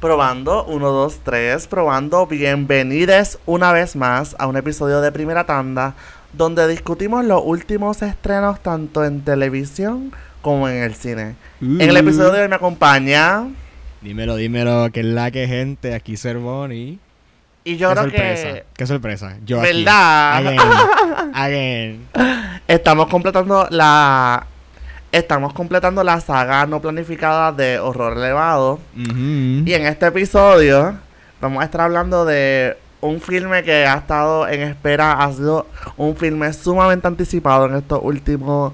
Probando, 1, 2, 3, probando. Bienvenidos una vez más a un episodio de Primera Tanda, donde discutimos los últimos estrenos tanto en televisión como en el cine. En el episodio de hoy me acompaña. Dímelo, dímelo, que es la que gente, aquí Cervoni. Y yo Qué creo sorpresa, que. qué sorpresa. Yo aquí. ¿Verdad? Again, again. Estamos completando la. Estamos completando la saga no planificada de Horror Elevado. Y en este episodio vamos a estar hablando de un filme que ha estado en espera, ha sido un filme sumamente anticipado en estos últimos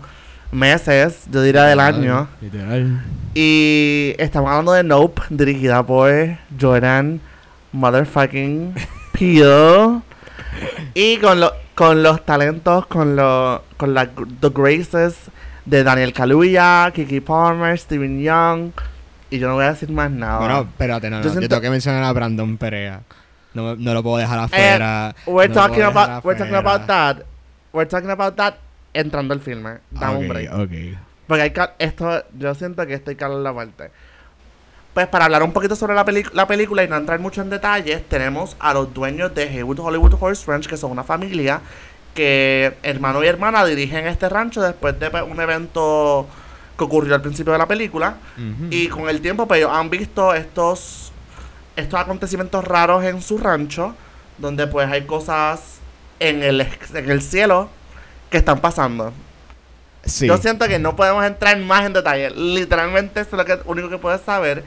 meses, yo diría del año. Literal. Y estamos hablando de Nope, dirigida por Jordan Motherfucking Peele. Y con, lo- con los talentos, con, lo, con la, the graces de Daniel Kaluuya, Kiki Palmer, Steven Young. Y yo no voy a decir más nada. Bueno, espérate, no, no. Yo Yo, siento- tengo que mencionar a Brandon Perea. No, no lo puedo dejar afuera. We're no talking dejar about we're talking afuera. about that. We're talking about that entrando el filme. Dame un Ok, break. ok. Porque hay esto, yo siento que esto hay que hablar la parte. Pues para hablar un poquito sobre la, la película y no entrar mucho en detalles, tenemos a los dueños de Haywood Hollywood Horse Ranch, que son una familia que hermano y hermana dirigen este rancho después de pues, un evento que ocurrió al principio de la película. Y con el tiempo, pues ellos han visto estos, estos acontecimientos raros en su rancho, donde pues hay cosas en el, en el cielo que están pasando. Sí. Yo siento que no podemos entrar más en detalle. Literalmente eso es lo que, único que puedes saber.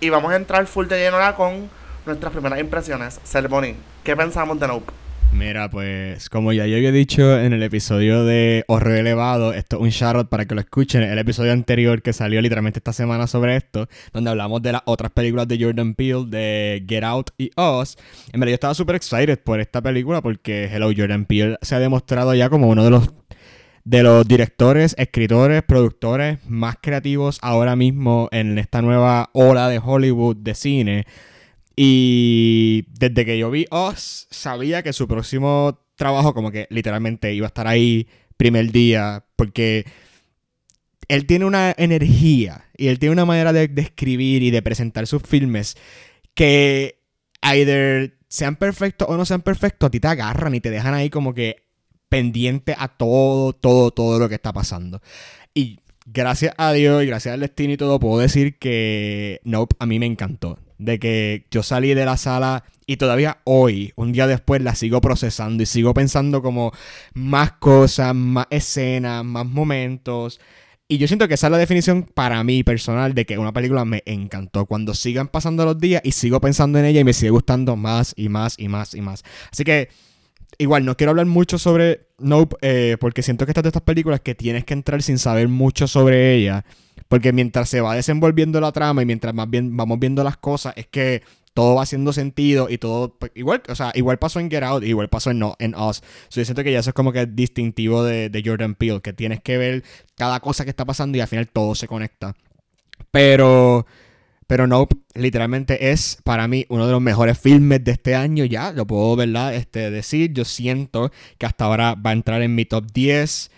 Y vamos a entrar full de lleno ahora con nuestras primeras impresiones. Ceremony, ¿qué pensamos de Nope? Mira, pues como ya yo había dicho en el episodio de Horror Elevado, esto es un shoutout para que lo escuchen, el episodio anterior que salió literalmente esta semana sobre esto, donde hablamos de las otras películas de Jordan Peele, de Get Out y Us. En verdad yo estaba súper excited por esta película porque Hello Jordan Peele se ha demostrado ya como uno de los de los directores, escritores, productores más creativos ahora mismo en esta nueva ola de Hollywood de cine. Y desde que yo vi Us, sabía que su próximo trabajo como que literalmente iba a estar ahí primer día, porque él tiene una energía y él tiene una manera de, de escribir y de presentar sus filmes que either sean perfectos o no sean perfectos, a ti te agarran y te dejan ahí como que pendiente a todo, todo, todo lo que está pasando. Y gracias a Dios y gracias al destino y todo, puedo decir que Nope a mí me encantó. De que yo salí de la sala y todavía hoy, un día después, la sigo procesando y sigo pensando como más cosas, más escenas, más momentos. Y yo siento que esa es la definición para mí personal de que una película me encantó. Cuando sigan pasando los días y sigo pensando en ella y me sigue gustando más y más y más y más. Así que igual no quiero hablar mucho sobre Nope eh, porque siento que estas de estas películas que tienes que entrar sin saber mucho sobre ella. Porque mientras se va desenvolviendo la trama y mientras más bien vamos viendo las cosas, es que todo va haciendo sentido y todo. pues, igual, o sea, igual pasó en Get Out, igual pasó en, no, en Us. So, yo siento que ya eso es como que distintivo de, de Jordan Peele, que tienes que ver cada cosa que está pasando y al final todo se conecta. Pero. Pero Nope, literalmente es para mí uno de los mejores filmes de este año ya, lo puedo, ¿verdad? Este, decir, yo siento que hasta ahora va a entrar en mi top 10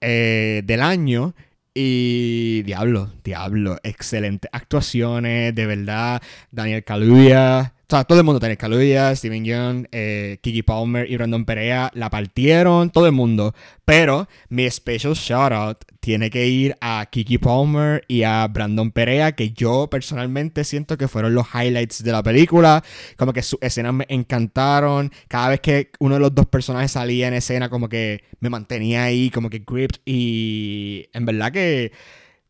eh, del año. Y diablo, diablo, excelentes actuaciones, de verdad. Daniel Kaluuya, sea, todo el mundo, Daniel Kaluuya, Steven Yeun, eh, Kiki Palmer y Brandon Perea la partieron, todo el mundo. Pero mi special shout out tiene que ir a Kiki Palmer y a Brandon Perea, que yo personalmente siento que fueron los highlights de la película. Como que sus escenas me encantaron. Cada vez que uno de los dos personajes salía en escena, como que me mantenía ahí, como que gripped. Y en verdad que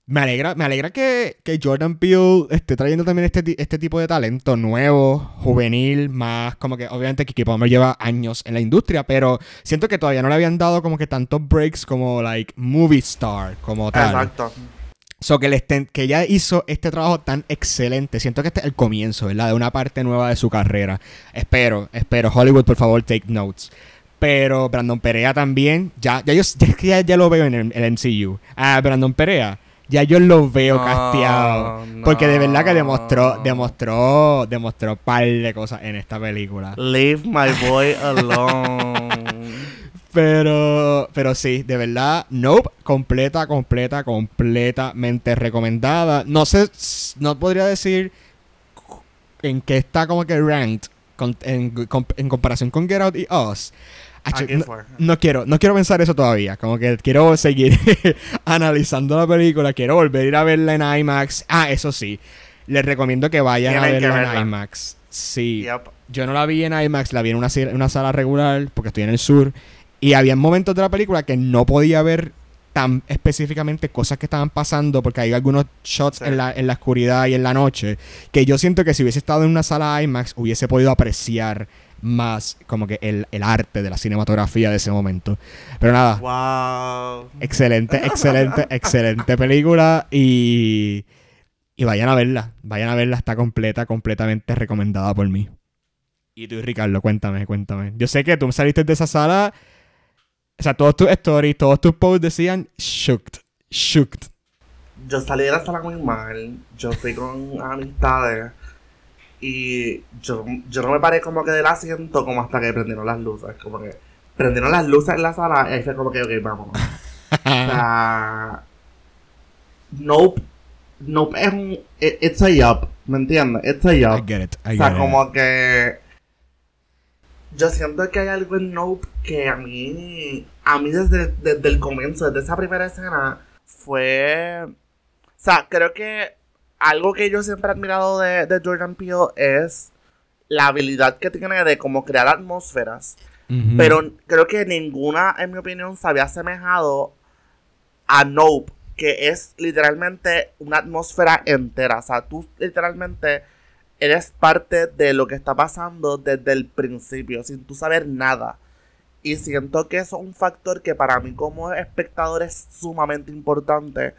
me alegra, me alegra que, que Jordan Peele esté trayendo también este, este tipo de talento nuevo, juvenil, más como que obviamente Kiki Palmer lleva años en la industria, pero siento que todavía no le habían dado como que tantos breaks como like movie star, como tal. Exacto. So que, le estén- que ella hizo este trabajo tan excelente. Siento que este es el comienzo, ¿verdad? De una parte nueva de su carrera. Espero, espero. Hollywood, por favor, take notes. Pero Brandon Perea también. Ya, ya yo ya, ya, lo veo en el, el MCU. Ah, Brandon Perea. Ya yo lo veo No, casteado. no. Porque de verdad que demostró, demostró, demostró par de cosas en esta película. Leave my boy alone. Pero, pero sí, de verdad, Nope, completa, completa, completamente recomendada. No sé, no podría decir en qué está como que ranked con- en, en comparación con Get Out y Us. Acho, Aquí no, quiero, no quiero pensar eso todavía. Como que quiero seguir analizando la película. Quiero volver a ir a verla en IMAX. Ah, eso sí. Les recomiendo que vayan a Tienen verla en. IMAX. Sí. Yep. Yo no la vi en IMAX, la vi en una, sala- una sala regular porque estoy en el sur. Y había momentos de la película que no podía ver tan específicamente cosas que estaban pasando porque hay algunos shots Sí. en, la, en la oscuridad y en la noche que yo siento que si hubiese estado en una sala IMAX hubiese podido apreciar más como que el, el arte de la cinematografía de ese momento. Pero nada, Wow. excelente, excelente, excelente película y, y vayan a verla, vayan a verla, está completa, completamente recomendada por mí. Y tú, Ricardo, cuéntame, cuéntame. Yo sé que tú saliste de esa sala, o sea, todos tus stories, todos tus posts decían shooked, shooked. Yo salí de la sala muy mal. Yo fui con amistades. Y yo, yo no me paré como que del asiento como hasta que prendieron las luces. Como que prendieron las luces en la sala y ahí fue como que, ok, vámonos. O sea, Nope. Nope es un. it- It's a yup. ¿Me entiendes? It's a I yup. get it, I O sea, get it. como que. Yo siento que hay algo en Nope que a mí. A mí desde, desde el comienzo, desde esa primera escena, fue. O sea, creo que algo que yo siempre he admirado de, de Jordan Peele es la habilidad que tiene de como crear atmósferas. Pero creo que ninguna, en mi opinión, se había asemejado a Nope, que es literalmente una atmósfera entera. O sea, tú literalmente eres parte de lo que está pasando desde el principio, sin tú saber nada. Y siento que eso es un factor que para mí como espectador es sumamente importante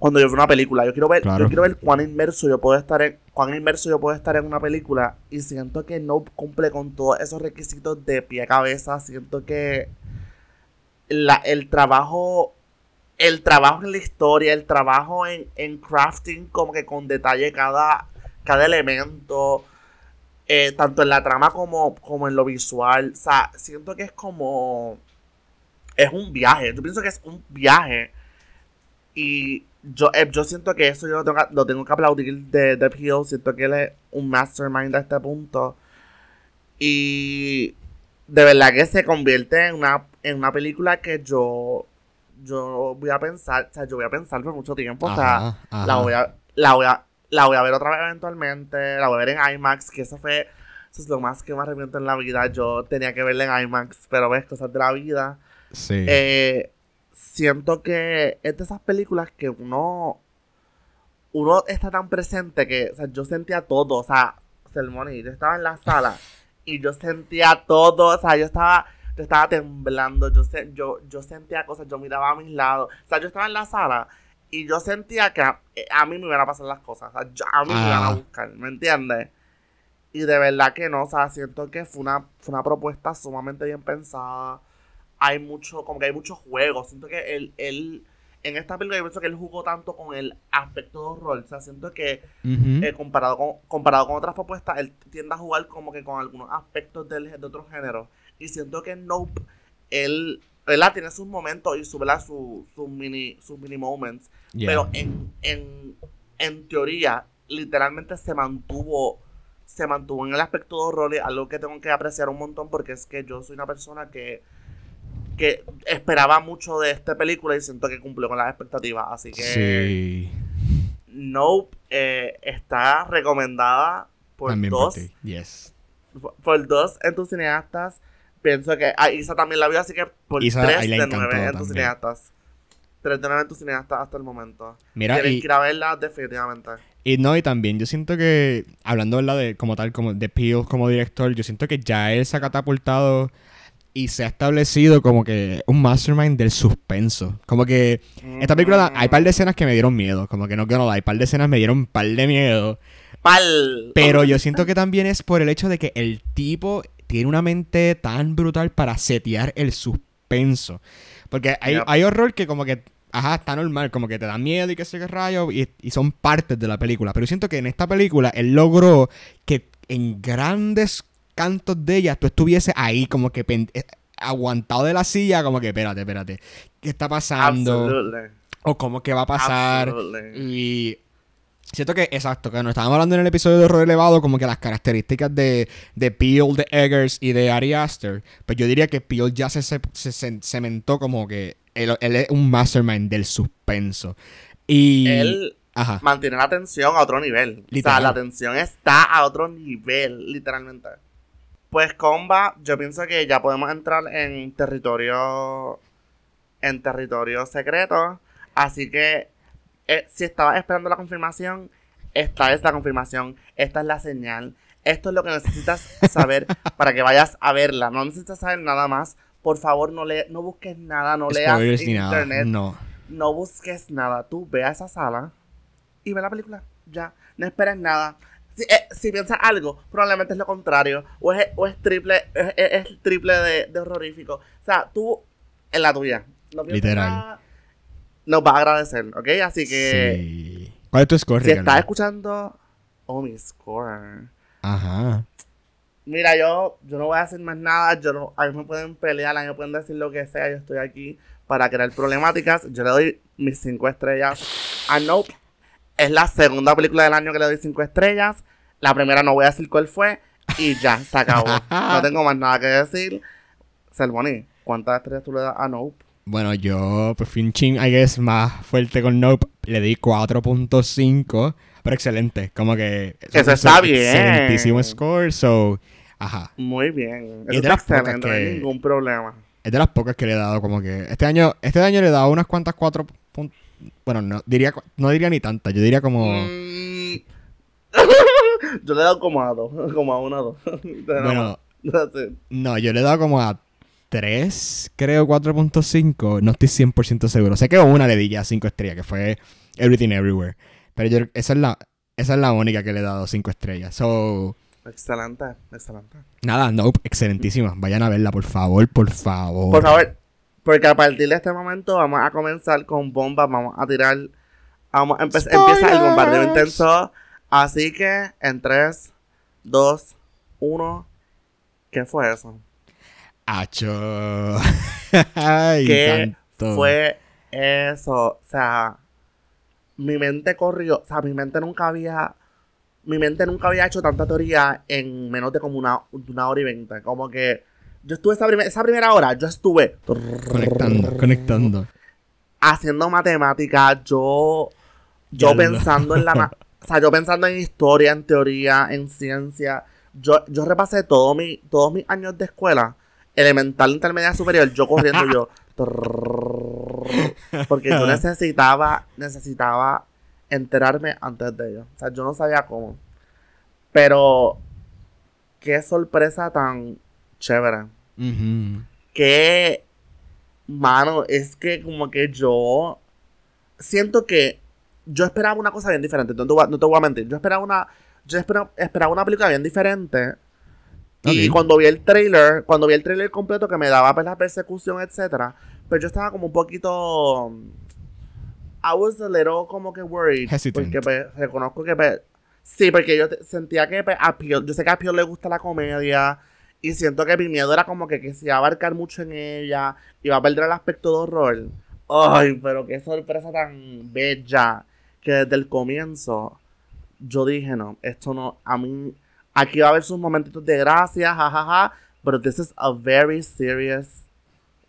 cuando yo veo una película. Yo quiero ver, Claro. yo quiero ver cuán inmerso yo puedo estar en, cuán inmerso yo puedo estar en una película. Y siento que no cumple con todos esos requisitos de pie a cabeza. Siento que la, el trabajo. El trabajo en la historia, el trabajo en, en crafting como que con detalle cada, cada elemento, eh, tanto en la trama como, como en lo visual. O sea, siento que es como... Es un viaje, yo pienso que es un viaje. Y yo, eh, yo siento que eso yo lo tengo, que- lo tengo que aplaudir de, de Peele. Siento que él es un mastermind a este punto. Y de verdad que se convierte en una, en una película que yo, yo voy a pensar, o sea, yo voy a pensar por mucho tiempo. O sea, Ajá, ajá. la voy a, la voy a, la voy a ver otra vez eventualmente, la voy a ver en IMAX, que eso fue, eso es lo más que me arrepiento en la vida. Yo tenía que verla en IMAX, pero ves, cosas de la vida. Sí. Eh, siento que es de esas películas que uno, uno está tan presente que, o sea, yo sentía todo, o sea, Selmoni, yo estaba en la sala y yo sentía todo, o sea, yo estaba, yo estaba temblando, yo, se- yo, yo sentía cosas, yo miraba a mis lados, o sea, yo estaba en la sala y yo sentía que a, eh, a mí me iban a pasar las cosas, o sea, yo- a mí me iban a Ah. buscar, ¿me entiendes? Y de verdad que no, o sea, siento que fue una, fue una propuesta sumamente bien pensada. Hay mucho, como que hay muchos juegos. Siento que él, él en esta película yo pienso que él jugó tanto con el aspecto de horror. O sea, siento que eh, comparado, con, comparado con otras propuestas, él tiende a jugar como que con algunos aspectos del, de otros géneros. Y siento que en Nope, él, ¿verdad? Tiene sus momentos y su, ¿verdad? Su, sus mini, sus mini moments. Yeah. Pero en, en, en teoría, literalmente se mantuvo se mantuvo en el aspecto de horror, algo que tengo que apreciar un montón porque es que yo soy una persona que, que esperaba mucho de esta película y siento que cumplió con las expectativas. Así que Sí. Nope eh, está recomendada por También dos, por. Yes. por dos entusiastas. Pienso que a Isa también la vio, así que por Isa, tres de nueve también. entusiastas. Tres de nueve entusiastas hasta el momento. Mira, y, que ir a verla definitivamente. y no, y también yo siento que, hablando ¿verdad? de como tal, como de Peele como director, yo siento que ya él se ha catapultado y se ha establecido como que un mastermind del suspenso. Como que esta película, hay par de escenas que me dieron miedo, como que no que no, hay par de escenas me dieron par de miedo. Pal. Pero yo siento que también es por el hecho de que el tipo tiene una mente tan brutal para setear el suspenso. Porque hay, Yep. hay horror que como que, ajá, está normal, como que te da miedo y qué sé qué rayo, y, y son partes de la película. Pero yo siento que en esta película él logró que en grandes cantos de ella tú estuviese ahí como que eh, aguantado de la silla, como que espérate, espérate, ¿qué está pasando? Absolutely. O cómo que va a pasar. Absolutely. Y Siento que, exacto, que nos estábamos hablando en el episodio de Horror Elevado, como que las características de, de Peel, de Eggers y de Ari Aster. Pues yo diría que Peel ya se, se, se cementó como que él, él, es un mastermind del suspenso. Y. Él Ajá. mantiene la tensión a otro nivel. O sea, la tensión está a otro nivel, literalmente. Pues Comba, yo pienso que ya podemos entrar en territorio. En territorio secreto. Así que eh, si estabas esperando la confirmación, esta es la confirmación, esta es la señal, esto es lo que necesitas saber para que vayas a verla. No necesitas saber nada más. Por favor, no, le, no busques nada, no leas internet. no. no busques nada. Tú ve a esa sala y ve la película. Ya. No esperes nada. Si, eh, piensas algo, probablemente es lo contrario. O es, o es triple, es, triple de, de, horrorífico. O sea, tú en la tuya. No Literal nos va a agradecer, ¿ok? Así que. Sí. ¿Cuál es tu score, Si estás escuchando. Oh, mi score. Ajá. Mira, yo, yo no voy a decir más nada. Yo no, a mí me pueden pelear, a mí me pueden decir lo que sea. Yo estoy aquí para crear problemáticas. Yo le doy mis cinco estrellas a Nope. Es la segunda película del año que le doy cinco estrellas. La primera no voy a decir cuál fue. Y ya, se acabó. no tengo más nada que decir. Selboni, ¿cuántas estrellas tú le das a Nope? Bueno, yo, pues fui un ching, I guess, más fuerte con Nope. Le di 4.5, pero excelente. Como que... Eso está bien. Excelentísimo score, so... Ajá. Muy bien. Eso es de las excelente, no hay ningún problema. Es de las pocas que le he dado como que... Este año, este año le he dado unas cuantas cuatro puntos... Bueno, no diría, no diría ni tantas. Yo diría como... Mm. yo le he dado como a dos. Como a una o dos. bueno... No, yo le he dado como a 3, creo 4.5, no estoy 100% seguro. Sé que una le di ya 5 estrellas, que fue Everything Everywhere. Pero yo, esa, es la, esa es la única que le he dado 5 estrellas. So, excelente, excelente. Nada, no, excelentísima. Vayan a verla, por favor, por favor. Por favor, porque a partir de este momento vamos a comenzar con bombas, vamos a tirar, vamos a empieza el bombardeo intenso. Así que en 3, 2, 1, ¿qué fue eso? Acho. ¿Qué fue eso? O sea, mi mente corrió. O sea, mi mente nunca había. Mi mente nunca había hecho tanta teoría en menos de como una, una hora y veinte. Como que. Yo estuve esa, esa primera hora, yo estuve. Conectando, conectando. Haciendo matemáticas, yo. Yo pensando en la. o sea, yo pensando en historia, en teoría, en ciencia. Yo, yo repasé todo mi, todos mis años de escuela elemental, intermedia, superior, yo corriendo yo. Porque yo necesitaba, necesitaba enterarme antes de ellos. O sea, yo no sabía cómo. Pero qué sorpresa tan chévere. Qué mano, es que como que yo siento que yo esperaba una cosa bien diferente. No te voy a, no te voy a mentir. Yo esperaba una. Yo esperaba, esperaba una película bien diferente y cuando vi el trailer, cuando vi el trailer completo que me daba pues, la persecución, etcétera, pues yo estaba como un poquito. I was a little como que worried. Porque pues, reconozco que. Pues, sí, porque yo sentía que pues, a Pio, yo sé que a Pio le gusta la comedia. Y siento que mi miedo era como que, que se iba a abarcar mucho en ella. Iba a perder el aspecto de horror. Ay, pero qué sorpresa tan bella. Que desde el comienzo yo dije, no, esto no, a mí Aquí va a haber sus momentitos de gracia, jajaja. Pero this is a very serious,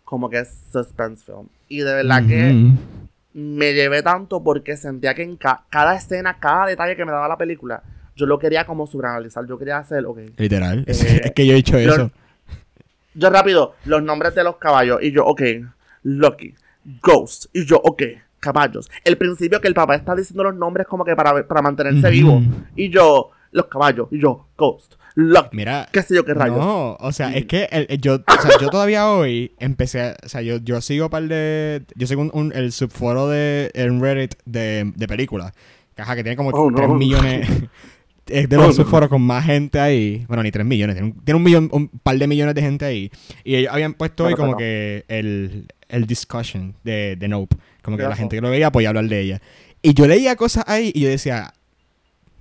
como que suspense film. Y de verdad que me llevé tanto porque sentía que en cada escena, cada detalle que me daba la película, yo lo quería como subanalizar. Yo quería hacer, ok. Literal. Eh, es que yo he hecho eso. Yo rápido, los nombres de los caballos. Y yo, ok, Lucky, Ghost. Y yo, ok, caballos. El principio que el papá está diciendo los nombres como que para, para mantenerse vivo. Y yo, los caballos. Y yo, Ghost, Lucky, Mira, qué sé yo qué rayos. No, o sea, es que yo, o sea, yo todavía hoy empecé, o sea, yo, yo sigo par de, yo sigo un, el subforo de en Reddit de, de películas, caja que tiene como 3 millones. es de los subforos con más gente ahí. Bueno, ni 3 millones. Tiene un, millón, un par de millones de gente ahí. Y ellos habían puesto hoy como que el, el discussion de, de Nope. Como que la gente que lo veía podía hablar de ella. Y yo leía cosas ahí y yo decía,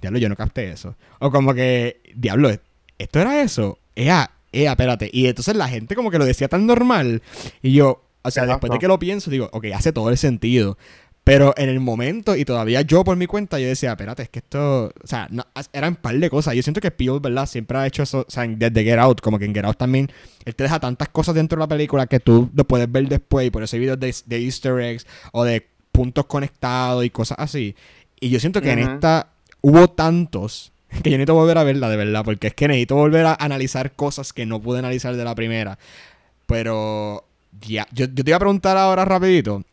diablo, yo no capté eso. O como que, diablo, ¿esto era eso? Ea, ea, espérate. Y entonces la gente como que lo decía tan normal. Y yo, o sea, después de que lo pienso, digo, ok, hace todo el sentido. Pero en el momento, y todavía yo por mi cuenta, yo decía, espérate, es que esto, o sea, no, eran un par de cosas. Yo siento que Peele, ¿verdad? Siempre ha hecho eso, o sea, desde Get Out, como que en Get Out también, él te deja tantas cosas dentro de la película que tú lo puedes ver después, y por eso hay videos de, de easter eggs o de puntos conectados y cosas así. Y yo siento que en esta hubo tantos que yo necesito volver a verla de verdad, porque es que necesito volver a analizar cosas que no pude analizar de la primera. Pero ya, yo, yo te iba a preguntar ahora rapidito,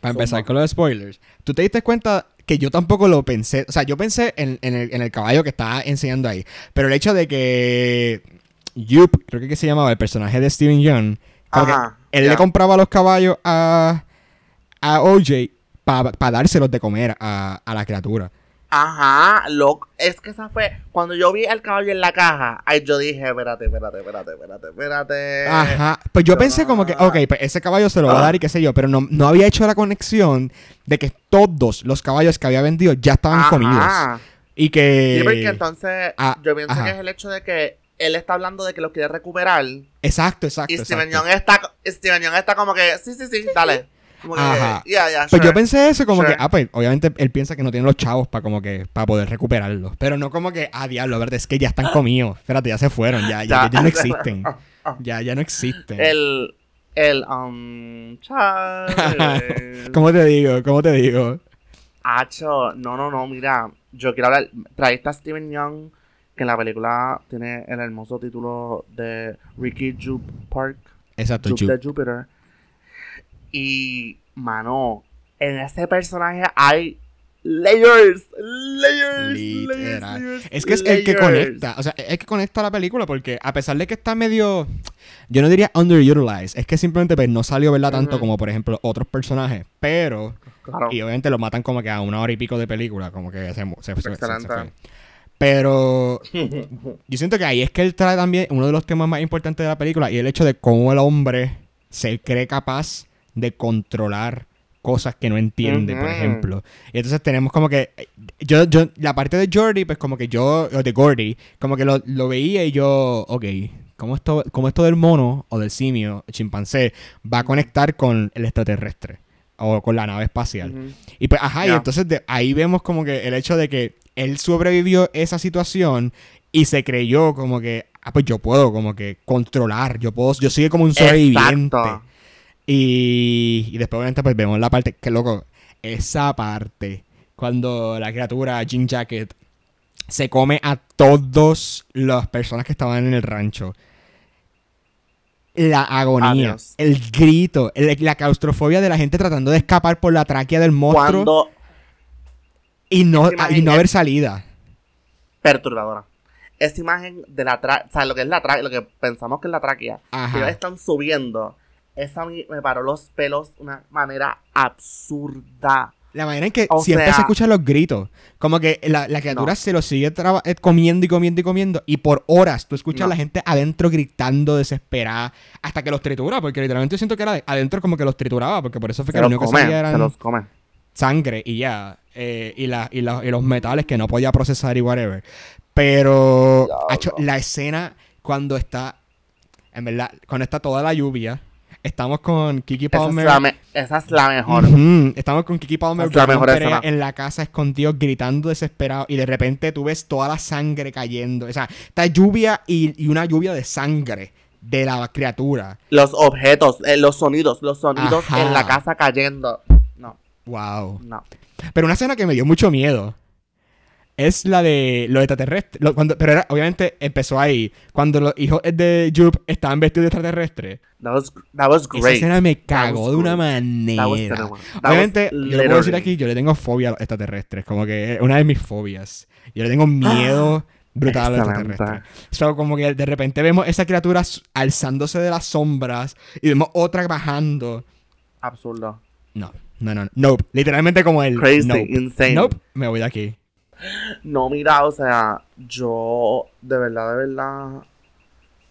para empezar con los spoilers. ¿Tú te diste cuenta que yo tampoco lo pensé? O sea, yo pensé en, en el, en el caballo que estaba enseñando ahí, pero el hecho de que Yup, creo que, se llamaba el personaje de Steven Young, Ajá, él le compraba los caballos a, a OJ para dárselos de comer a, a la criatura. Ajá, loco. Es que esa fue. Cuando yo vi el caballo en la caja, ay, yo dije, espérate, espérate, espérate, espérate, espérate. Ajá. Pues yo pensé como que, ok, pues ese caballo se lo va a dar y qué sé yo, pero no, no había hecho la conexión de que todos los caballos que había vendido ya estaban Ajá. comidos. Y que... Sí, porque entonces Ah, yo pienso ajá. que es el hecho de que él está hablando de que lo quiere recuperar. Exacto, exacto. Y Steven. Young está, Steven Young está como que, sí, sí, sí, dale. Como que, Ajá. ya, ya, Pues sure. yo pensé eso como Sure. que, ah, pues obviamente él piensa que no tiene los chavos para como que, para poder recuperarlos. Pero no como que, ah, diablo, verdad, es que ya están comidos. Espérate, ya se fueron, ya, ya, Ya. ya no existen. Ya, ya no existen. El, el, um. ¿Cómo te digo? ¿Cómo te digo? Hacho, no, no, no, mira, yo quiero hablar, traíste a Steven Young, que en la película tiene el hermoso título de Ricky Jupe Park, Exacto, Jupe Ju- de Jupiter. Y, mano, en ese personaje hay layers, layers, layers, Es que es el que conecta, o sea, es que conecta la película porque a pesar de que está medio, yo no diría underutilized, es que simplemente pues, no salió, ¿verdad? Tanto Ujú. como, por ejemplo, otros personajes, pero, Claro. y obviamente lo matan como que a una hora y pico de película, como que se, se, se- se- fue. Pero yo siento que ahí es que él trae también uno de los temas más importantes de la película y el hecho de cómo el hombre se cree capaz de controlar cosas que no entiende, por ejemplo. Y entonces tenemos como que yo, yo, la parte de Jordi, pues como que yo, o de Gordy, como que lo, lo veía y yo, ok, ¿cómo esto, cómo esto del mono o del simio, el chimpancé, va a conectar con el extraterrestre? O con la nave espacial. Y pues, ajá, y entonces de ahí vemos como que el hecho de que él sobrevivió esa situación y se creyó como que, ah, pues yo puedo como que controlar, yo puedo, yo soy como un sobreviviente. Exacto. Y, y después obviamente pues vemos la parte, que loco, esa parte, cuando la criatura Jean Jacket se come a todas las personas que estaban en el rancho. La agonía, Adiós. el grito, el- la claustrofobia de la gente tratando de escapar por la tráquea del monstruo Cuando y no, y no haber salida. perturbadora. Esa imagen de la tráquea, o sea, lo que es la tráquea, lo que pensamos que es la tráquea, que están subiendo, esa me paró los pelos de una manera absurda. La manera en que O siempre sea- se escuchan los gritos. Como que la, la criatura No. se lo sigue traba- eh, comiendo y comiendo y comiendo. Y por horas tú escuchas a la gente adentro gritando, desesperada, hasta que los tritura. Porque literalmente yo siento que era de- adentro como que los trituraba. Porque por eso fue que Se lo único que salía se eran los come. sangre y ya. eh, y, la, y, la- y los metales que no podía procesar y whatever. Pero la escena cuando está, en verdad, cuando está toda la lluvia, estamos con Kiki Esa es, Palmer. la esa es la mejor. Estamos con Kiki Palmer Es la mejor escena. en la casa escondido gritando desesperado y de repente tú ves toda la sangre cayendo. O sea, esta lluvia y, y una lluvia de sangre de la criatura. Los objetos, eh, los sonidos, los sonidos Ajá. en la casa cayendo. No, Wow. no. Pero una escena que me dio mucho miedo es la de los extraterrestres. Lo- cuando, pero era- obviamente empezó ahí. Cuando los hijos de Jupe estaban vestidos de extraterrestres. That was, that was Esa great. escena me cagó de una manera. Obviamente, yo le puedo decir aquí, yo le tengo fobia a los extraterrestres. Como que es una de mis fobias. Yo le tengo miedo brutal a los extraterrestres. So, como que de repente vemos esa criatura alzándose de las sombras y vemos otra bajando. Absurdo. No, no, no. Nope. Literalmente como el. Crazy, nope. insane. Nope. Me voy de aquí. No, mira, o sea, yo, de verdad, de verdad,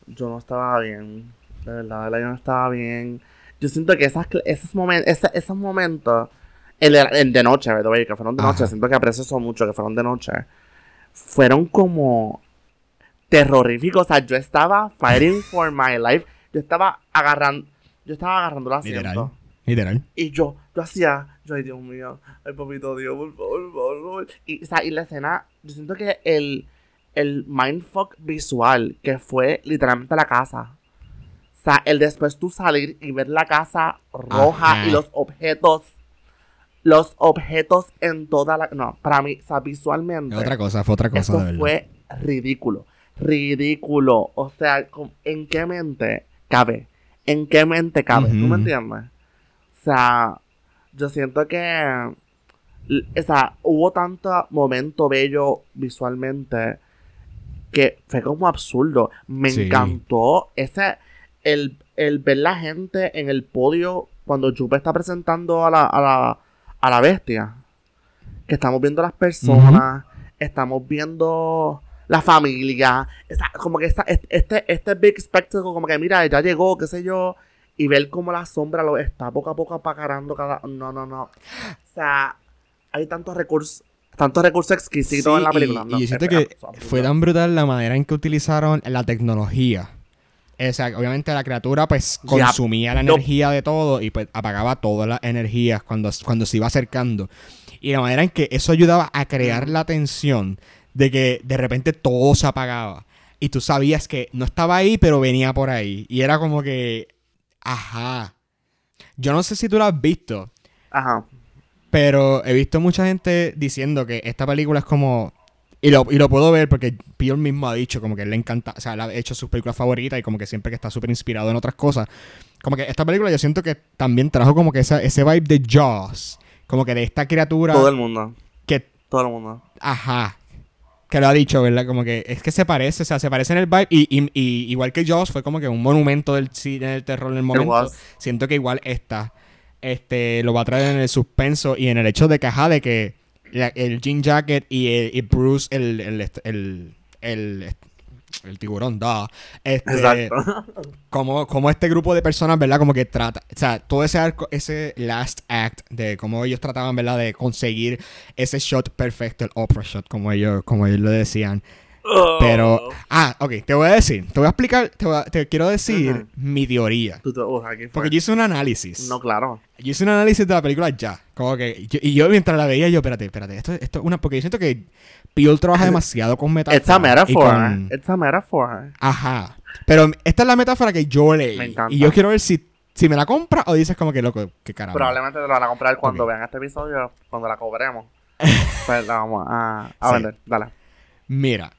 yo no estaba bien. De verdad, de verdad, yo no estaba bien. Yo siento que esas, esos, momentos, esos momentos, el el de noche, way, que fueron de noche, Ajá. siento que aprecio eso mucho, que fueron de noche, fueron como terroríficos. O sea, yo estaba fighting for my life. Yo estaba agarrando, yo estaba agarrando asiento. Literal. Literal. Y yo, yo hacía, Yo, ay, Dios mío. Ay, papito Dios, por favor, por favor. Y, o sea, y la escena, yo siento que el, el mindfuck visual que fue literalmente la casa. O sea, el después tú salir y ver la casa roja Ajá. y los objetos. Los objetos en toda la. No, para mí, o sea, visualmente. Otra cosa, fue otra cosa, Eso de fue ridículo. Ridículo. O sea, ¿en qué mente cabe? ¿En qué mente cabe? ¿Tú me entiendes? O sea, yo siento que. O sea, hubo tanto momento bello visualmente que fue como absurdo. Me Sí. encantó ese. El, el ver la gente en el podio cuando Jupe está presentando a la, a la, a la bestia. Que estamos viendo las personas, estamos viendo la familia. Esa- como que esta, este, este big spectacle, como que mira, ya llegó, qué sé yo. Y ver cómo la sombra lo está poco a poco apagarando cada. No, no, no. O sea, hay tantos recursos. Tantos recursos exquisitos Sí, en la película. Y, No, yo siento es- que fue tan brutal la manera en que utilizaron la tecnología. O sea, obviamente la criatura pues consumía la No. energía de todo y pues apagaba todas las energías cuando, cuando se iba acercando. Y la manera en que eso ayudaba a crear la tensión de que de repente todo se apagaba. Y tú sabías que no estaba ahí, pero venía por ahí. Y era como que, ajá. Yo no sé si tú lo has visto, Ajá. pero he visto mucha gente diciendo que esta película es como. Y lo, y lo puedo ver porque Peele mismo ha dicho como que él le encanta. O sea, él ha hecho sus películas favoritas y como que siempre que está súper inspirado en otras cosas. Como que esta película yo siento que también trajo como que esa, ese vibe de Jaws. Como que de esta criatura Todo el mundo. que. Todo el mundo. Ajá. Que lo ha dicho, ¿verdad? Como que es que se parece, o sea, se parece en el vibe. Y, y- y igual que Jaws fue como que un monumento del cine del terror en el momento. Siento que igual esta este, lo va a traer en el suspenso y en el hecho de de que la- el Jean Jacket y, el- y Bruce, el, el, el, el, tiburón, da. Este, Exacto. como, como este grupo de personas, ¿verdad? Como que trata, o sea, todo ese arco, ese last act de cómo ellos trataban, ¿verdad? De conseguir ese shot perfecto, el opera shot, como ellos, como ellos lo decían. Pero, ah, ok, te voy a decir, te voy a explicar, te, voy a- te quiero decir mi teoría. Te-. Porque yo hice un análisis. No, claro. Yo hice un análisis de la película ya. Como que. yo- y yo mientras la veía, yo, espérate, espérate. Esto, esto es una. Porque yo siento que Peele trabaja demasiado con metáforas. It's a metaphor. con- It's a metaphor. Ajá. Pero esta es la metáfora que yo leí. Me encanta. Y yo quiero ver si, si me la compra o dices como que loco, qué carajo. Probablemente te lo van a comprar cuando vean este episodio, cuando la cobremos. pues la vamos a, a Sí. vender. Dale. Mira,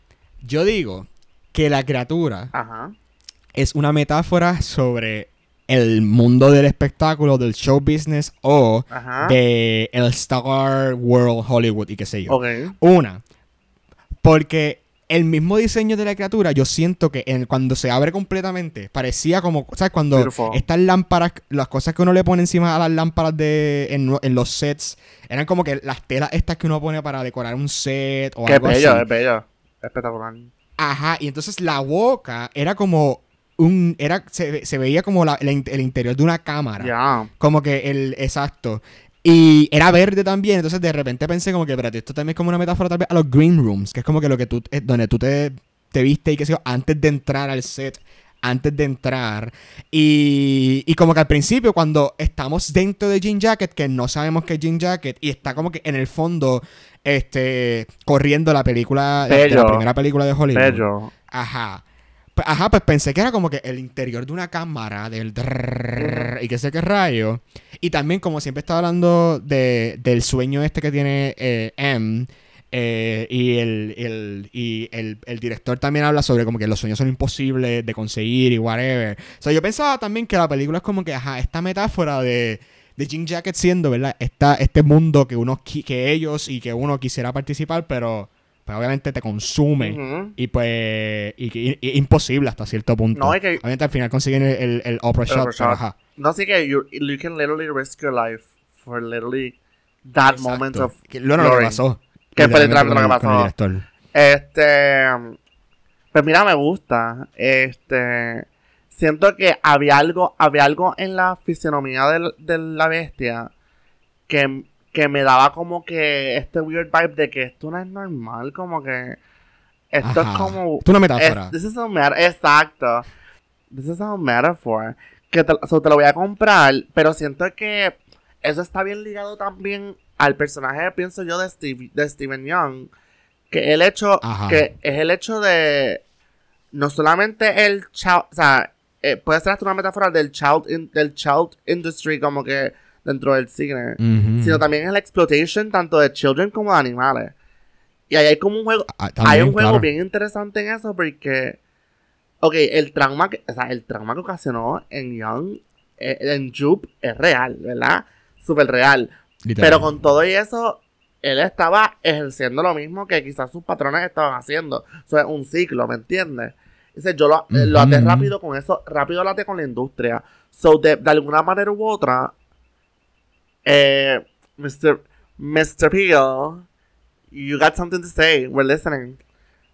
yo digo que la criatura Ajá. es una metáfora sobre el mundo del espectáculo, del show business o Ajá. de el Star World Hollywood y qué sé yo. Una, porque el mismo diseño de la criatura, yo siento que en- cuando se abre completamente, parecía como, ¿sabes? Cuando Beautiful. estas lámparas, las cosas que uno le pone encima a las lámparas de en, en los sets, eran como que las telas estas que uno pone para decorar un set o Qué algo bello, así. es bello. Espectacular. Ajá, y entonces la boca era como un, era, se, se veía como la- el interior de una cámara. Ya. Como que el, exacto. Y era verde también, entonces de repente pensé como que, espérate, esto también es como una metáfora tal vez a los green rooms, que es como que lo que tú, eh, donde tú te, te viste y qué sé yo, antes de entrar al set, antes de entrar. Y, y como que al principio, cuando estamos dentro de Jean Jacket, que no sabemos que es Jean Jacket, y está como que en el fondo, este, corriendo la película, este, la primera película de Hollywood. Bello. Ajá. Ajá, pues pensé que era como que el interior de una cámara, del drrrr, y qué sé qué rayo. Y también, como siempre estaba hablando de, del sueño este que tiene eh, M, eh, y, el, el- y el, el director también habla sobre como que los sueños son imposibles de conseguir y whatever. O sea, yo pensaba también que la película es como que, ajá, esta metáfora de, de Jean Jacket siendo, ¿verdad? Esta, este mundo que uno que ellos y que uno quisiera participar, pero pues, obviamente te consume. Y pues, y, y- y imposible hasta cierto punto. No, es que- Obviamente al final consiguen el, el, el opera El shot, opera pero shot. ajá. No sé que you, you can literally risk your life for literally that Exacto. moment of Que- Bueno, lo que pasó. Que fue Literalmente lo que pasó. Este. Pues mira, me gusta. Este. Siento que había algo, había algo en la fisionomía del- de la bestia que, que me daba como que este weird vibe de que esto no es normal, como que esto Ajá. es como Es una metáfora. es- this is a exacto. This is a metaphor. Que te, so te lo voy a comprar, pero siento que eso está bien ligado también al personaje, pienso yo, de, Steve, de Steven Young. Que el hecho, Ajá. que es el hecho de no solamente el child, o sea, eh, puede ser hasta una metáfora del child, in- del child industry como que dentro del cine, sino también es la exploitation tanto de children como de animales. Y ahí hay como un juego, Ah, hay un juego claro. bien interesante en eso porque, ok, el trauma que, o sea, el trauma que ocasionó en Young, eh, en Jupe, es real, ¿verdad? Súper real. Pero con todo y eso, él estaba ejerciendo lo mismo que quizás sus patrones estaban haciendo. Eso es un ciclo, ¿me entiendes? Dice, yo lo, eh, lo até rápido con eso, rápido lo até con la industria. So, de, de alguna manera u otra, eh, Mr. Mr. Peel, you got something to say. We're listening.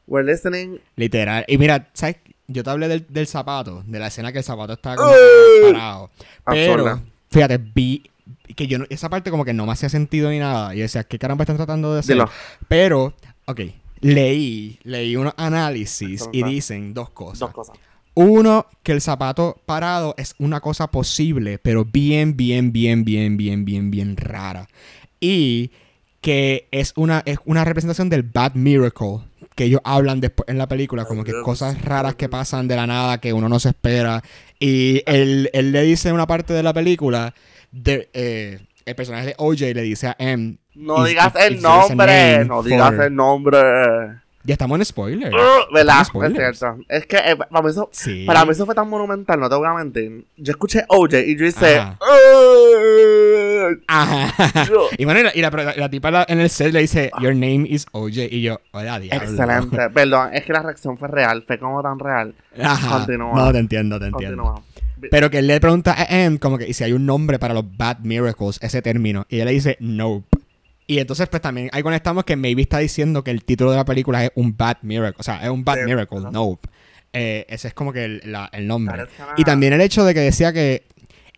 We're listening. Literal. Y mira, ¿sabes? Yo te hablé del, del zapato, de la escena que el zapato está como ¡Ay! parado. Pero, Absurda. fíjate, vi que yo no- esa parte como que no me hacía sentido ni nada. Y yo decía, ¿qué caramba están tratando de hacer? Dilo. Pero, ok, leí, leí unos análisis y dicen dos cosas. Dos cosas. Uno, que el zapato parado es una cosa posible, pero bien, bien, bien, bien, bien, bien, bien rara. Y que es una, es una representación del Bad Miracle que ellos hablan después en la película, como que cosas raras que pasan de la nada que uno no se espera. Y él, él le dice en una parte de la película, de, eh, el personaje de OJ le dice a M, No digas el nombre. No digas el nombre. ya estamos en spoiler. Uh, ¿Verdad? Es cierto. Es que eh, para, mí eso, Sí. para mí eso fue tan monumental, no te voy a mentir. Yo escuché OJ y yo hice. Ajá. Ajá. Yo- y bueno, y la, y la- la tipa en el set le dice, Your name is OJ. Y yo, hola, diablo. Excelente. Perdón, es que la reacción fue real. Fue como tan real. Ajá. Continúa. No, te entiendo, te entiendo. Continúa. Pero que él le pregunta a Em como que y si hay un nombre para los bad miracles, ese término. Y ella le dice, nope. Y entonces, pues también ahí conectamos que maybe está diciendo que el título de la película es un bad miracle. O sea, es un bad miracle, ajá. nope. Eh, ese es como que el, la- el nombre. Y también el hecho de que decía que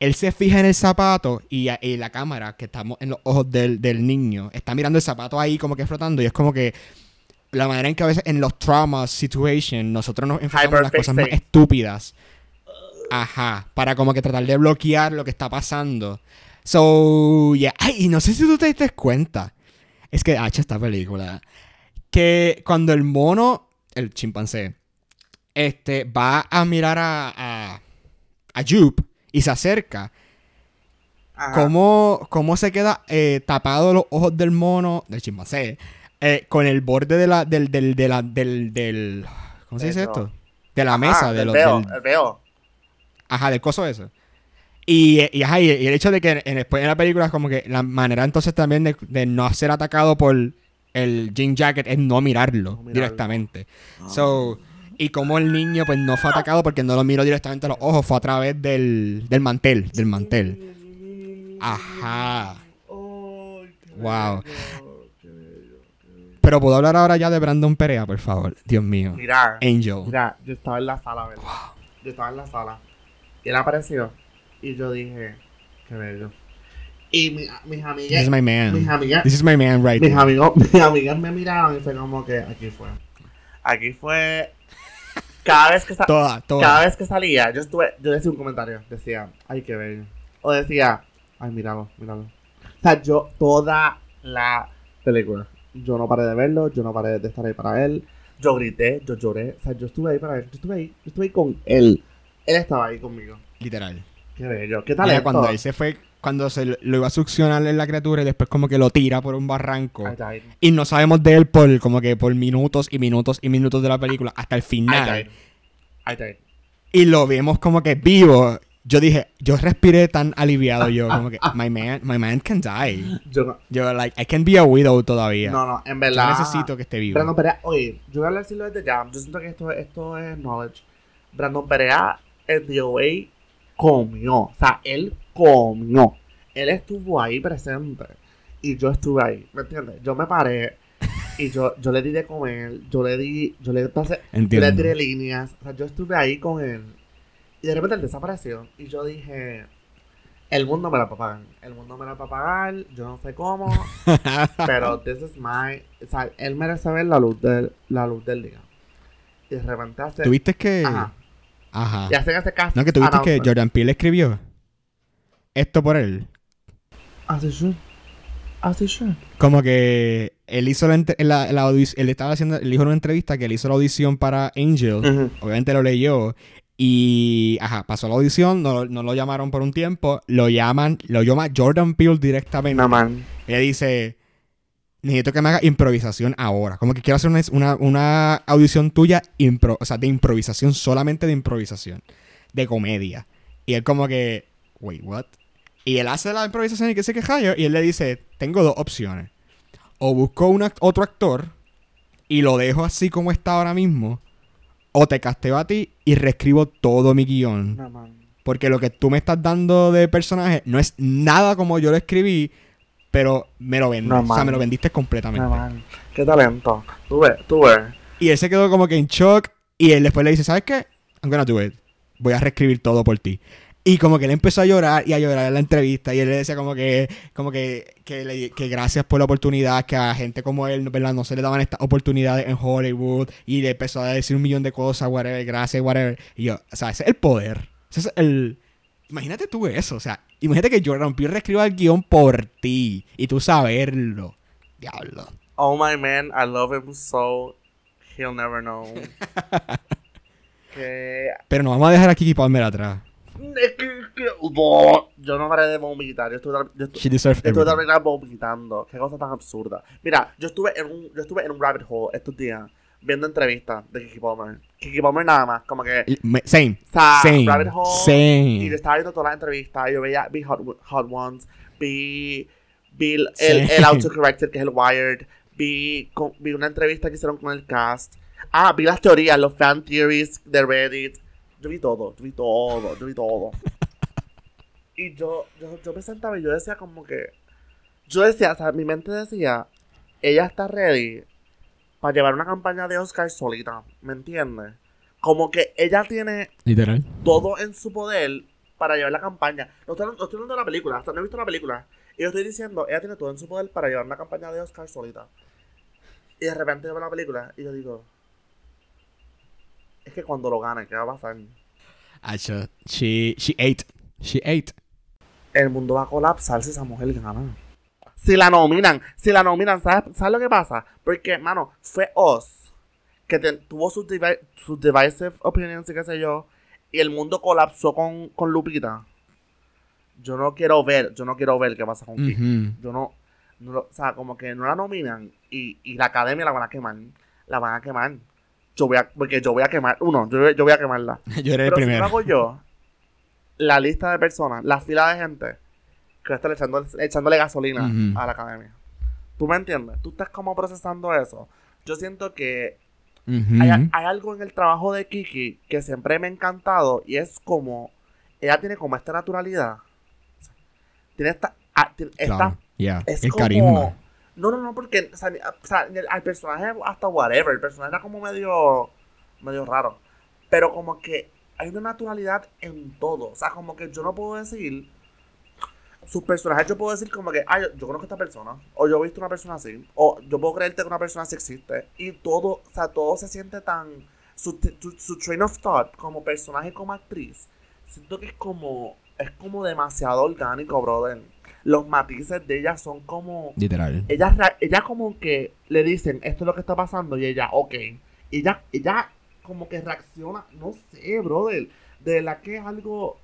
él se fija en el zapato y, y la cámara que estamos en los ojos del, del niño está mirando el zapato ahí como que flotando y es como que la manera en que a veces en los trauma situation nosotros nos enfocamos en las cosas más estúpidas. Ajá, para como que tratar de bloquear lo que está pasando. So, yeah. Ay, y no sé si tú te diste cuenta. Es que, H, esta película. Que cuando el mono, el chimpancé, este, va a mirar a, a, a Jupe y se acerca. ¿cómo, cómo se queda eh, tapado los ojos del mono, del chimpancé, eh, con el borde de la, del, del, de la, del, del, ¿cómo se dice esto? De la mesa, Ah, de los, veo, del- el veo. Ajá, del coso eso. Y, y, ajá, y, y el hecho de que en, después en la película es como que la manera entonces también de, de no ser atacado por el jean jacket es no mirarlo, No mirarlo. directamente. So, y como el niño pues no fue atacado porque no lo miró directamente a los ojos, fue a través del, del mantel, del mantel. Ajá. Wow. Pero puedo hablar ahora ya de Brandon Perea, por favor. Dios mío. Mira, Angel. mira, yo estaba en la sala, ¿verdad? Yo estaba en la sala. Y él apareció. Y yo dije, qué bello. Y mi- mis This amigas, is my mis man. amigas, This is my man right mis amigos, mis amigas me miraron y fue como que aquí fue. Aquí fue. Cada vez que toda. cada vez que salía, yo estuve, yo decía un comentario, decía, ay qué bello. O decía, ay míralo, míralo. O sea, yo toda la película, yo no paré de verlo, yo no paré de estar ahí para él. Yo grité, yo lloré, o sea, yo estuve ahí para él, yo estuve ahí, yo estuve ahí con él. Él estaba ahí conmigo. Literal. Qué bello, qué Mira, talento. cuando él se fue, cuando se lo iba a succionar en la criatura y después como que lo tira por un barranco. I. Y no sabemos de él por como que por minutos y minutos y minutos de la película hasta el I final. died. I died. Y lo vemos como que vivo. Yo dije, yo respiré tan aliviado yo, como que my man, my man can die. Yo no, Yo like I can be a widow todavía. no, no, en yo verdad. necesito que esté vivo. Brandon Perea, oye, yo voy a decirlo desde ya. Yo siento que esto, esto es knowledge. Brandon Perea en DOA comió. O sea, él comió. Él estuvo ahí presente. Y yo estuve ahí. ¿Me entiendes? Yo me paré. Y yo, yo le di de comer. Yo le di. Yo le pasé. Yo le tiré líneas. O sea, yo estuve ahí con él. Y de repente él desapareció. Y yo dije. El mundo me la va a pagar. El mundo me la va a pagar. Yo no sé cómo. Pero this is my. O sea, él merece ver la luz del, la luz del día. Y de repente hace. ¿Tuviste que Ajá. Ajá. Y hacen ese caso. No, que tuviste que Jordan Peele escribió esto por él. As it should. As it should. Como que él hizo la, la, la él estaba haciendo, él dijo en una entrevista que él hizo la audición para Angel. Obviamente lo leyó. Y, ajá, pasó la audición, no, no lo llamaron por un tiempo. Lo llaman, lo llama Jordan Peele directamente. No, man. Ella dice, necesito que me haga improvisación ahora. Como que quiero hacer una, una, una audición tuya, impro, o sea, de improvisación, solamente de improvisación, de comedia. Y él como que, wait, what? Y él hace la improvisación y que se queja y él le dice, tengo dos opciones. O busco un act- otro actor y lo dejo así como está ahora mismo. O te casteo a ti y reescribo todo mi guion. No. Porque lo que tú me estás dando de personaje no es nada como yo lo escribí, pero me lo vendes. No, o sea, me lo vendiste completamente. No. Qué talento. Tú ves, tú ves. Y él se quedó como que en shock. Y él después le dice, ¿sabes qué? I'm gonna do it. Voy a reescribir todo por ti. Y como que él empezó a llorar y a llorar en la entrevista. Y él le decía como que, como que, que, le- que gracias por la oportunidad, que a gente como él, ¿verdad? No se le daban estas oportunidades en Hollywood. Y le empezó a decir un millón de cosas, whatever, gracias, whatever. Y yo, o sea, ese es el poder. Ese es el... Imagínate tú eso, o sea, imagínate que Jordan Peele reescriba el guion por ti y tú saberlo. Diablo. Oh my man, I love him so. He'll never know. que. Pero nos vamos a dejar a Kiki Palmer atrás. Yo no paré de vomitar. Yo estuve, yo estuve, She deserves yo estuve también vomitando. Qué cosa tan absurda. Mira, yo estuve en un, yo estuve en un rabbit hole estos días viendo entrevistas de Kiki Palmer. Kiki Palmer nada más, como que. Y- me- Same. O sea, Same. rabbit hole. Y Same. yo estaba viendo todas las entrevistas. Yo veía, vi Hot, Hot Ones, vi, vi el, el, el Autocorrected, que es el Wired. Vi, con- vi una entrevista que hicieron con el cast. Ah, vi las teorías, los fan theories de Reddit. Yo vi todo, yo vi todo, yo vi todo. Y yo, yo, yo me sentaba y yo decía como que... Yo decía, o sea, mi mente decía, ella está ready para llevar una campaña de Oscar solita, ¿me entiendes? Como que ella tiene Literal. todo en su poder para llevar la campaña. No estoy, no estoy hablando de la película, hasta no he visto la película. Y yo estoy diciendo, ella tiene todo en su poder para llevar una campaña de Oscar solita. Y de repente yo veo la película y yo digo, es que cuando lo gane, ¿qué va a pasar? She, she ate. She ate. El mundo va a colapsar si esa mujer gana. Si la nominan, si la nominan, ¿sabes, ¿sabes lo que pasa? Porque, mano, fue Oz que te- tuvo sus, divi- sus divisive opinions y qué sé yo, y el mundo colapsó con, con Lupita. Yo no quiero ver, yo no quiero ver qué pasa con Kiki. Ujú. Yo no, no o sea, como que no la nominan y, y la academia la van a quemar. La van a quemar. Yo voy a, porque yo voy a quemar, uno, yo, yo voy a quemarla. Yo era el Pero si primero. hago yo, la lista de personas, la fila de gente que estar echando, echándole gasolina a la academia. ¿Tú me entiendes? ¿Tú estás como procesando eso? Yo siento que hay, hay algo en el trabajo de Kiki que siempre me ha encantado y es como ella tiene como esta naturalidad. Tiene esta... tiene esta Claro. Yeah. es El como... carisma. No, no, no, porque o sea, sea, al personaje hasta whatever, el personaje era como medio medio raro, pero como que hay una naturalidad en todo, o sea, como que yo no puedo decir sus personajes, yo puedo decir como que, ah, yo, yo conozco a esta persona, o yo he visto una persona así, o yo puedo creerte que una persona así existe, y todo, o sea, todo se siente tan, su, su, su train of thought como personaje, como actriz, siento que es como, es como demasiado orgánico, brother. Los matices de ella son como, Literal. ella, ella como que le dicen esto es lo que está pasando y ella, ok. Y ella, ella como que reacciona, no sé, brother. De la que es algo,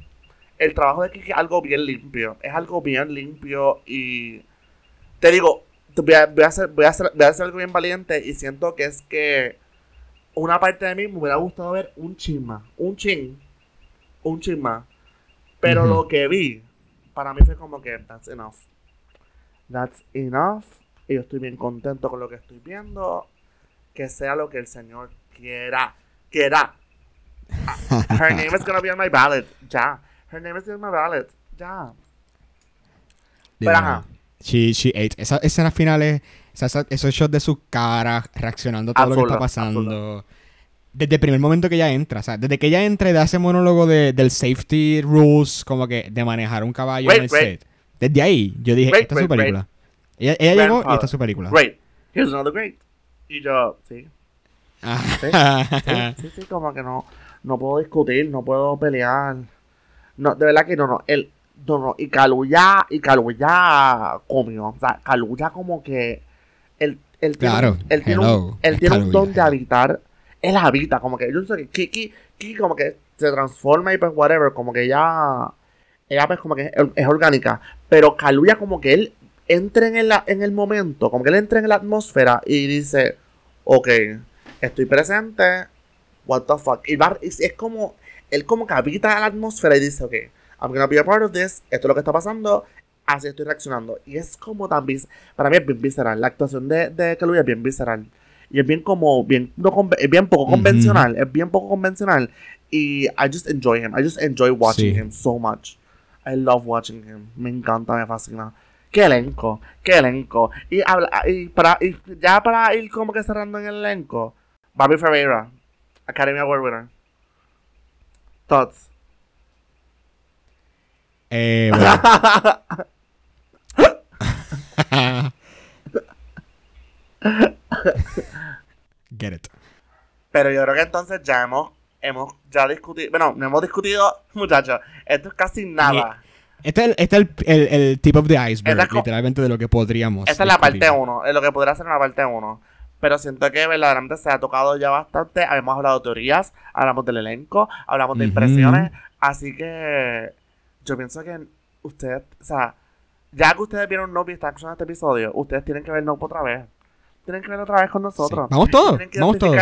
el trabajo de Kiki es algo bien limpio. Es algo bien limpio y te digo, voy a, voy a hacer, voy a hacer, voy a hacer algo bien valiente y siento que es que una parte de mí me hubiera gustado ver un chin más, un chin, un chin más. Pero lo que vi, para mí fue como que that's enough. That's enough. Y yo estoy bien contento con lo que estoy viendo. Que sea lo que el Señor quiera. Quiera. Her name is gonna be on my ballot. Ya. Her name is on my ballot. Ya. Pero ajá. She, she ate. Esas escenas finales, esas- esos shots de sus caras, reaccionando a todo lo que está pasando. Desde el primer momento que ella entra, o sea, desde que ella entra y da ese monólogo de, del safety rules, como que de manejar un caballo Wait, en el wait. set. Desde ahí, yo dije, Wait, esta es su película. Ella, ella llegó y esta es su película. Great. Here's another great. Y yo, sí. Ah. Sí, sí, sí, como que no, no puedo discutir, no puedo pelear. No, de verdad que no, no. El, No, no, y Kaluuya, y Kaluuya comió. O sea, Kaluuya como que. Él, él tiene, Claro, él tiene, hello, un, él tiene un don de habitar. Él habita, como que. Yo no sé que Kiki, Kiki como que se transforma y pues whatever. Como que ella. Ella pues como que es, es orgánica. Pero Kaluuya como que él entra en el, en el momento. Como que él entra en la atmósfera y dice. Ok, estoy presente. What the fuck. Y va- es, es como. Él como que habita la atmósfera y dice, ok, I'm gonna be a part of this. Esto es lo que está pasando. Así estoy reaccionando. Y es como tan Para mí es bien visceral. La actuación de, de Kaluuya es bien visceral. Y es bien como. Bien, no es bien poco convencional. Es bien poco convencional. Y I just enjoy him. I just enjoy watching Sí. him so much. I love watching him. Me encanta, me fascina. Qué elenco, qué elenco. Y, habla, y, para, y ya para ir como que cerrando en el elenco, Barbie Ferreira, Academy Award winner. Thoughts. Eh, bueno. Get it. Pero yo creo que entonces ya hemos, hemos ya discutido, bueno, no hemos discutido, muchachos, esto es casi nada. Este es, el, este es el, el- el tip of the iceberg, Esta es co- literalmente de lo que podríamos. Esta es la parte 1, es lo que podría ser en la parte 1. Pero siento que verdaderamente se ha tocado ya bastante. Hemos hablado de teorías, hablamos del elenco, hablamos de impresiones. Así que yo pienso que ustedes, o sea, ya que ustedes vieron Nope y están escuchando este episodio, ustedes tienen que ver Nope otra vez. Tienen que verlo otra vez con nosotros. Sí. Vamos todos, vamos todos.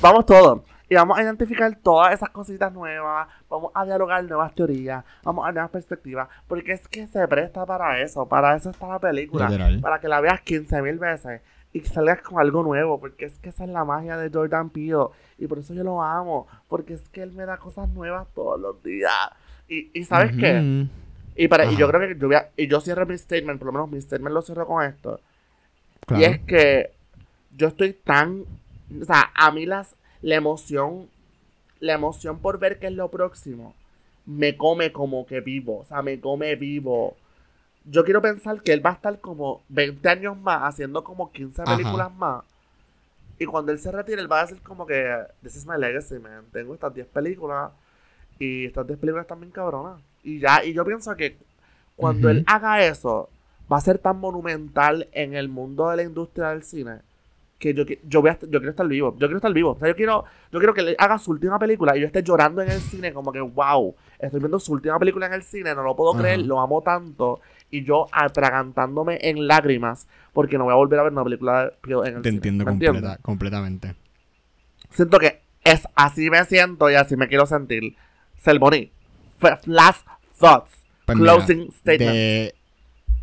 Vamos todos. Y vamos a identificar todas esas cositas nuevas. Vamos a dialogar nuevas teorías. Vamos a nuevas perspectivas. Porque es que se presta para eso. Para eso está la película. Literal. Para que la veas 15 mil veces. Y salgas con algo nuevo. Porque es que esa es la magia de Jordan Peele. Y por eso yo lo amo. Porque es que él me da cosas nuevas todos los días. Y, y ¿sabes qué? Y, para, y yo creo que yo, voy a- y yo cierro mi statement. Por lo menos mi statement lo cierro con esto. Claro. Y es que yo estoy tan. O sea, a mí las, la emoción. La emoción por ver qué es lo próximo. Me come como que vivo. O sea, me come vivo. Yo quiero pensar que él va a estar como 20 años más haciendo como 15 Ajá. películas más. Y cuando él se retire, él va a decir como que This is my legacy, man. Tengo estas 10 películas. Y estas 10 películas están bien cabronas. Y ya, y yo pienso que cuando él haga eso, va a ser tan monumental en el mundo de la industria del cine que yo, yo, voy a, yo quiero estar vivo. Yo quiero estar vivo. O sea, yo quiero, yo quiero que él haga su última película y yo esté llorando en el cine como que, wow, estoy viendo su última película en el cine, no lo puedo Ajá. creer, lo amo tanto. Y yo atragantándome en lágrimas porque no voy a volver a ver una película de en el Te cine. entiendo ¿Me completa- entiendes? completamente. Siento que es así me siento y así me quiero sentir. Selboni. Last thoughts. Pues mira, Closing statement. de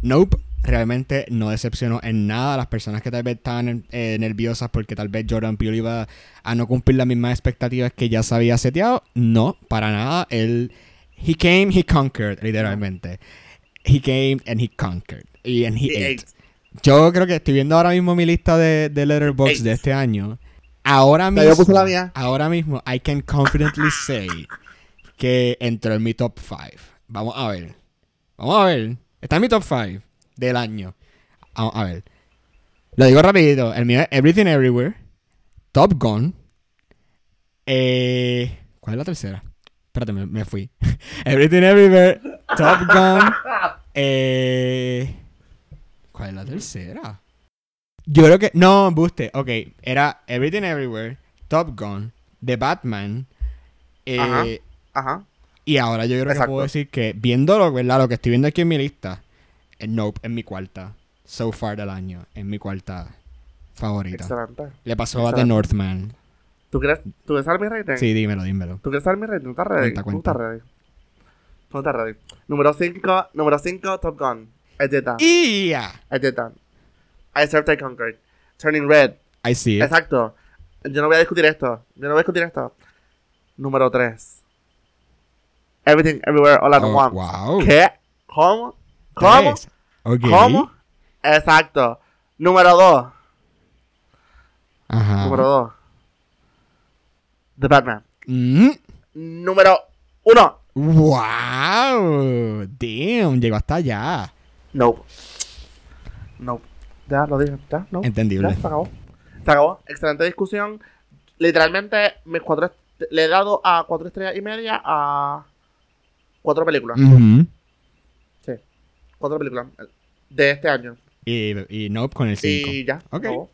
Nope realmente no decepcionó en nada a las personas que tal vez estaban eh, nerviosas porque tal vez Jordan Peele iba a no cumplir las mismas expectativas que ya se había seteado. No, para nada. Él, he came, he conquered, literalmente. He came and he conquered. Y and he, ate. Yo creo que estoy viendo ahora mismo mi lista de, de Letterboxd de este año. Ahora mismo, yo puse la mía. ahora mismo, I can confidently say que entró en mi top 5. Vamos a ver. Vamos a ver. Está en mi top 5 del año. A ver. Lo digo rapidito. El mío es Everything Everywhere. Top Gun. Eh, ¿Cuál es la tercera? Espérate, me, me fui. Everything Everywhere. Top Gun. Eh, ¿Cuál es la tercera? Yo creo que. No, buste. Ok. Era Everything Everywhere. Top Gun. The Batman. eh, Ajá. Ajá. y ahora yo creo que puedo decir que viéndolo, ¿verdad? Lo que estoy viendo aquí en mi lista, Nope es mi cuarta. So far del año. Es mi cuarta favorita. Excelente. Le pasó a The. Northman. ¿Tú quieres, ¿Tú quieres saber mi rating? Sí, dímelo, dímelo. ¿Tú quieres saber mi rating? ¿Tú estás ready? Cuenta, ¿Tú cuenta. estás ready? ¿Tú estás ready? Número 5, número 5, Top Gun. That. ¡Y ya! Did that. I served, I conquered. Turning red. I see it. Exacto. Yo no voy a discutir esto. Yo no voy a discutir esto. Número 3. Everything, everywhere, all at Oh, once. wow. ¿Qué? ¿Cómo? ¿Cómo? ¿Cómo? Exacto. Número 2. Ajá. Número 2. The Batman. Mm. Número 1. ¡Wow! Damn, llegó hasta allá. Nope. Nope. Ya lo dije. Ya, no. Entendible. Ya, se acabó. Se acabó. Excelente discusión. Literalmente, mis cuatro le he dado a cuatro estrellas y media a cuatro películas. Ujú. Cuatro películas de este año. Y, y Nope con el 5. Y ya. Ok. acabó.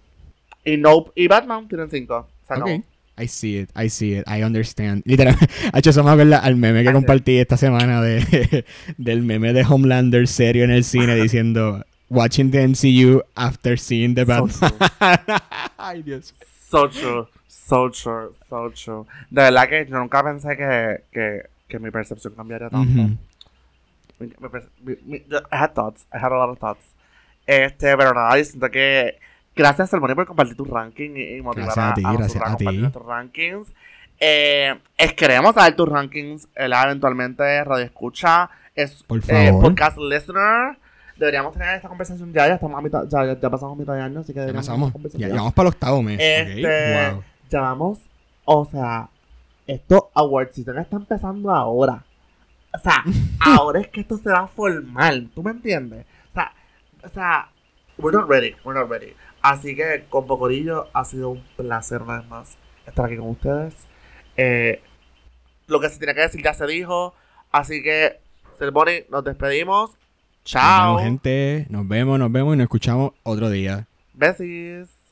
Y Nope y Batman tienen cinco. Se acabó. Ok. I see it, I see it, I understand. Literalmente, ha hecho eso acuerda al meme que Así. compartí esta semana de, del meme de Homelander serio en el cine diciendo Watching the MCU after seeing the So Batman. true. Ay, Dios. So true. So true. So true. De verdad que yo nunca pensé que, que, que mi percepción cambiaría tanto. Ujú. Mi- mi perce- mi- mi- yo- I had thoughts. I had a lot of thoughts. Este, pero nada, yo siento que. Gracias, Salmoni, por compartir tu ranking y, motivar Gracias a ti, gracias a ti. nuestros rankings. Eh, es, queremos saber tus rankings. ¿verdad? Eventualmente, Radio Escucha. Es, Por eh, favor. podcast listener. Deberíamos tener esta conversación ya. Ya estamos a mitad. Ya, ya, ya pasamos mitad de año, así que Ya pasamos. Ya, ya vamos para el octavo mes. Este, ok. Wow. ya vamos, o sea, estos awards season está empezando ahora. O sea, ahora es que esto se va a formar, ¿tú me entiendes? O sea, o sea, we're not ready, we're not ready. Así que con Pocorillo ha sido un placer una vez más estar aquí con ustedes. Eh, lo que se tiene que decir ya se dijo, así que, Selboni, nos despedimos. Nos Chao. vemos, gente. Nos vemos, nos vemos y nos escuchamos otro día. Besis.